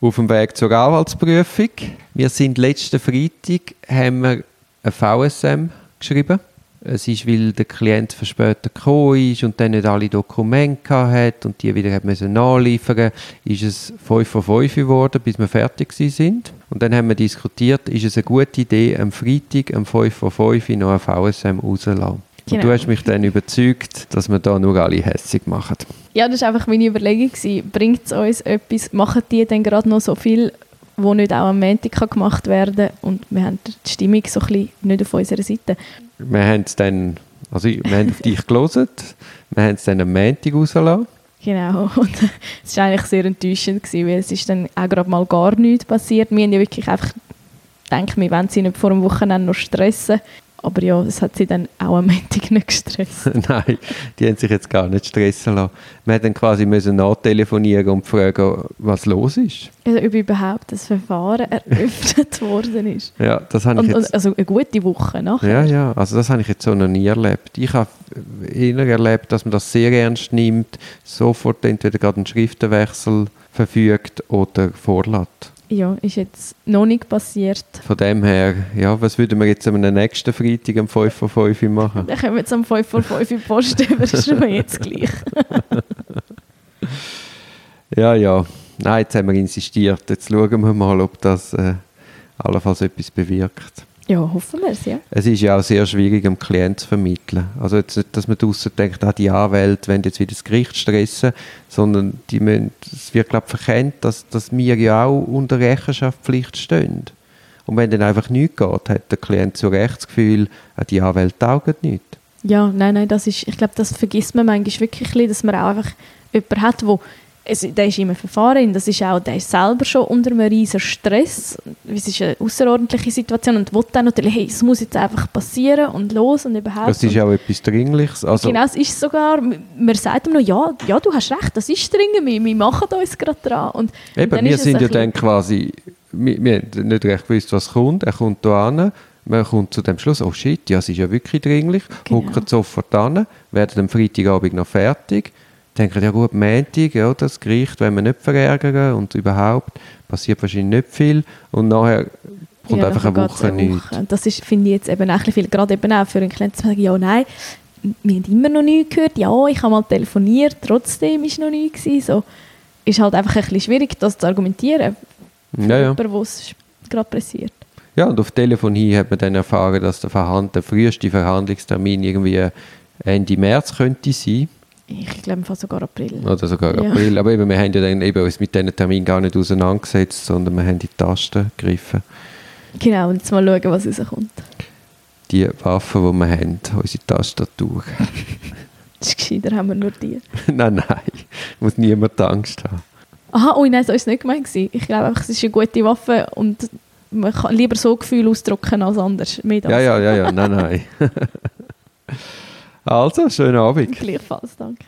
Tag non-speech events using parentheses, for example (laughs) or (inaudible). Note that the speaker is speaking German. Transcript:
auf dem Weg zur Anwaltsprüfung. Wir sind letzten Freitag haben wir ein VSM geschrieben. Es ist, weil der Klient verspätet gekommen ist und dann nicht alle Dokumente hat und die wieder hat müssen nachliefern ist es 5 von 5 geworden, bis wir fertig sind. Und dann haben wir diskutiert, ist es eine gute Idee, am Freitag um 5 von 5 noch ein VSM rauszulassen. Genau. Du hast mich dann überzeugt, dass wir da nur alle hässig machen. Ja, das war einfach meine Überlegung. Bringt es uns etwas? Machen die dann gerade noch so viel, wo nicht auch am Montag gemacht werden kann? Und wir haben die Stimmung so ein bisschen nicht auf unserer Seite. Wir haben es dann, also wir haben auf dich gelesen, wir haben es dann am Montag rausgelassen. Genau, (laughs) und es war eigentlich sehr enttäuschend, gewesen, weil es ist dann auch gerade mal gar nichts passiert. Wir haben ja wirklich einfach gedacht, wir wollen sie nicht vor dem Wochenende noch stressen. Aber ja, das hat sie dann auch am Montag nicht gestresst. (laughs) Nein, die haben sich jetzt gar nicht stressen lassen. Wir mussten dann quasi müssen nachtelefonieren und fragen, was los ist. Also ob überhaupt das Verfahren (laughs) eröffnet worden ist. Ja, das habe ich und, jetzt... Also eine gute Woche nachher. Ja, ja, also das habe ich jetzt so noch nie erlebt. Ich habe eher erlebt, dass man das sehr ernst nimmt, sofort entweder gerade einen Schriftenwechsel verfügt oder vorlässt. Ja, ist jetzt noch nicht passiert. Von dem her, ja, was würden wir jetzt am nächsten Freitag um 5 vor 5 machen? Dann können wir jetzt um 5 vor 5 in Post (laughs) überschreiben, jetzt gleich. (laughs) ja, ja. Nein, jetzt haben wir insistiert. Jetzt schauen wir mal, ob das äh, allenfalls etwas bewirkt. Ja, hoffen wir es, ja. Es ist ja auch sehr schwierig, dem Klient zu vermitteln. Also jetzt nicht, dass man draußen denkt, ah, die Anwälte wollen jetzt wieder das Gericht stressen, sondern die müssen, es wird, glaube ich, verkennt, dass, dass wir ja auch unter Rechenschaftspflicht stehen. Und wenn dann einfach nichts geht, hat der Klient zu Recht das Gefühl, ah, die Anwälte taugen nicht. Ja, nein, nein, das ist, ich glaube, das vergisst man manchmal wirklich, dass man auch einfach jemanden hat, der es, der ist immer Verfahren, das ist auch, der ist selber schon unter einem riesen Stress. Es ist eine außerordentliche Situation und will dann natürlich, hey, es muss jetzt einfach passieren und los und überhaupt. Das ist auch etwas Dringliches. Also genau, es ist sogar, man sagt ihm noch, ja, ja, du hast recht, das ist dringend, wir, wir machen uns gerade dran. Und Eben, wir sind ja dann quasi, wir, wir haben nicht recht gewusst, was kommt, er kommt hier an, man kommt zu dem Schluss, oh shit, ja, es ist ja wirklich dringlich, genau. hucken sofort an, werden am Freitagabend noch fertig, denken, ja gut, Montag, ja, das Gericht wenn wir nicht verärgern und überhaupt passiert wahrscheinlich nicht viel und nachher kommt ja, einfach eine Woche nichts. Das ist, finde ich jetzt eben auch viel, gerade eben auch für einen Klienten zu sagen, ja, nein, wir haben immer noch nichts gehört, ja, ich habe mal telefoniert, trotzdem ist noch nichts gewesen, so. Ist halt einfach ein bisschen schwierig, das zu argumentieren, für ja, ja. jemanden, es gerade passiert. Ja, und auf Telefonie hat man dann erfahren, dass der, Verhand der früheste Verhandlungstermin irgendwie Ende März könnte sein ich glaube fast sogar April. Oder sogar ja. April. Aber eben, wir haben ja dann eben uns mit diesen Termin gar nicht auseinandergesetzt, sondern wir haben die Tasten gegriffen. Genau, und jetzt mal schauen, was rauskommt. Die Waffen, die wir haben, unsere Tastatur. das ist gescheiter, haben wir nur die. (laughs) nein, nein, muss niemand Angst haben. Aha, oh nein, so war es nicht gemeint. Ich glaube einfach, es ist eine gute Waffe und man kann lieber so Gefühl ausdrücken als anders. ja, ja, ja, ja, nein, nein. (laughs) Also, schönen Abend. Gleichfalls, danke.